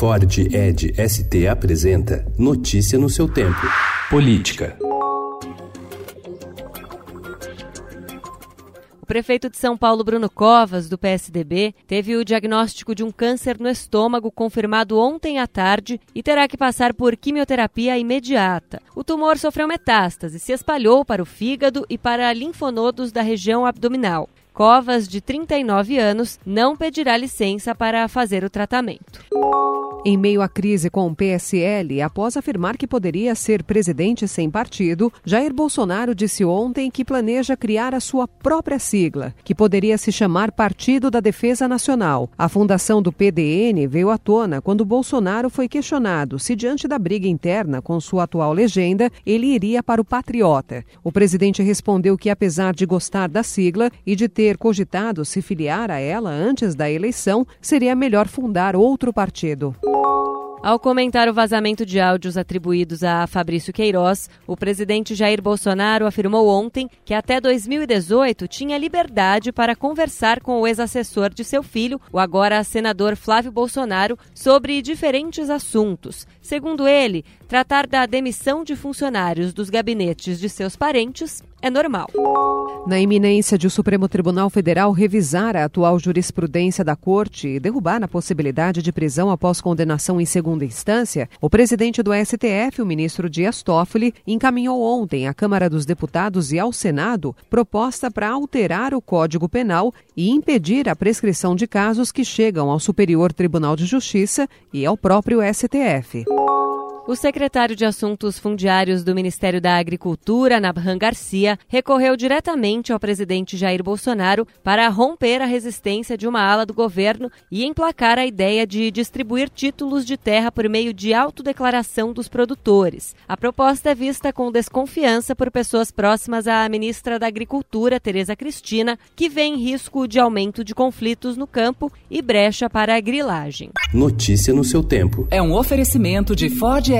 Ford Ed ST apresenta Notícia no seu tempo. Política. O prefeito de São Paulo, Bruno Covas, do PSDB, teve o diagnóstico de um câncer no estômago confirmado ontem à tarde e terá que passar por quimioterapia imediata. O tumor sofreu metástase e se espalhou para o fígado e para linfonodos da região abdominal. Covas, de 39 anos, não pedirá licença para fazer o tratamento. Em meio à crise com o PSL, após afirmar que poderia ser presidente sem partido, Jair Bolsonaro disse ontem que planeja criar a sua própria sigla, que poderia se chamar Partido da Defesa Nacional. A fundação do PDN veio à tona quando Bolsonaro foi questionado se, diante da briga interna com sua atual legenda, ele iria para o Patriota. O presidente respondeu que, apesar de gostar da sigla e de ter cogitado se filiar a ela antes da eleição, seria melhor fundar outro partido. Ao comentar o vazamento de áudios atribuídos a Fabrício Queiroz, o presidente Jair Bolsonaro afirmou ontem que até 2018 tinha liberdade para conversar com o ex-assessor de seu filho, o agora senador Flávio Bolsonaro, sobre diferentes assuntos. Segundo ele, tratar da demissão de funcionários dos gabinetes de seus parentes é normal. Na iminência de o Supremo Tribunal Federal revisar a atual jurisprudência da Corte e derrubar a possibilidade de prisão após condenação em segunda instância, o presidente do STF, o ministro Dias Toffoli, encaminhou ontem à Câmara dos Deputados e ao Senado proposta para alterar o Código Penal e impedir a prescrição de casos que chegam ao Superior Tribunal de Justiça e ao próprio STF. O secretário de Assuntos Fundiários do Ministério da Agricultura, Nabhan Garcia, recorreu diretamente ao presidente Jair Bolsonaro para romper a resistência de uma ala do governo e emplacar a ideia de distribuir títulos de terra por meio de autodeclaração dos produtores. A proposta é vista com desconfiança por pessoas próximas à ministra da Agricultura, Tereza Cristina, que vê em risco de aumento de conflitos no campo e brecha para a grilagem. Notícia no seu tempo. É um oferecimento de Ford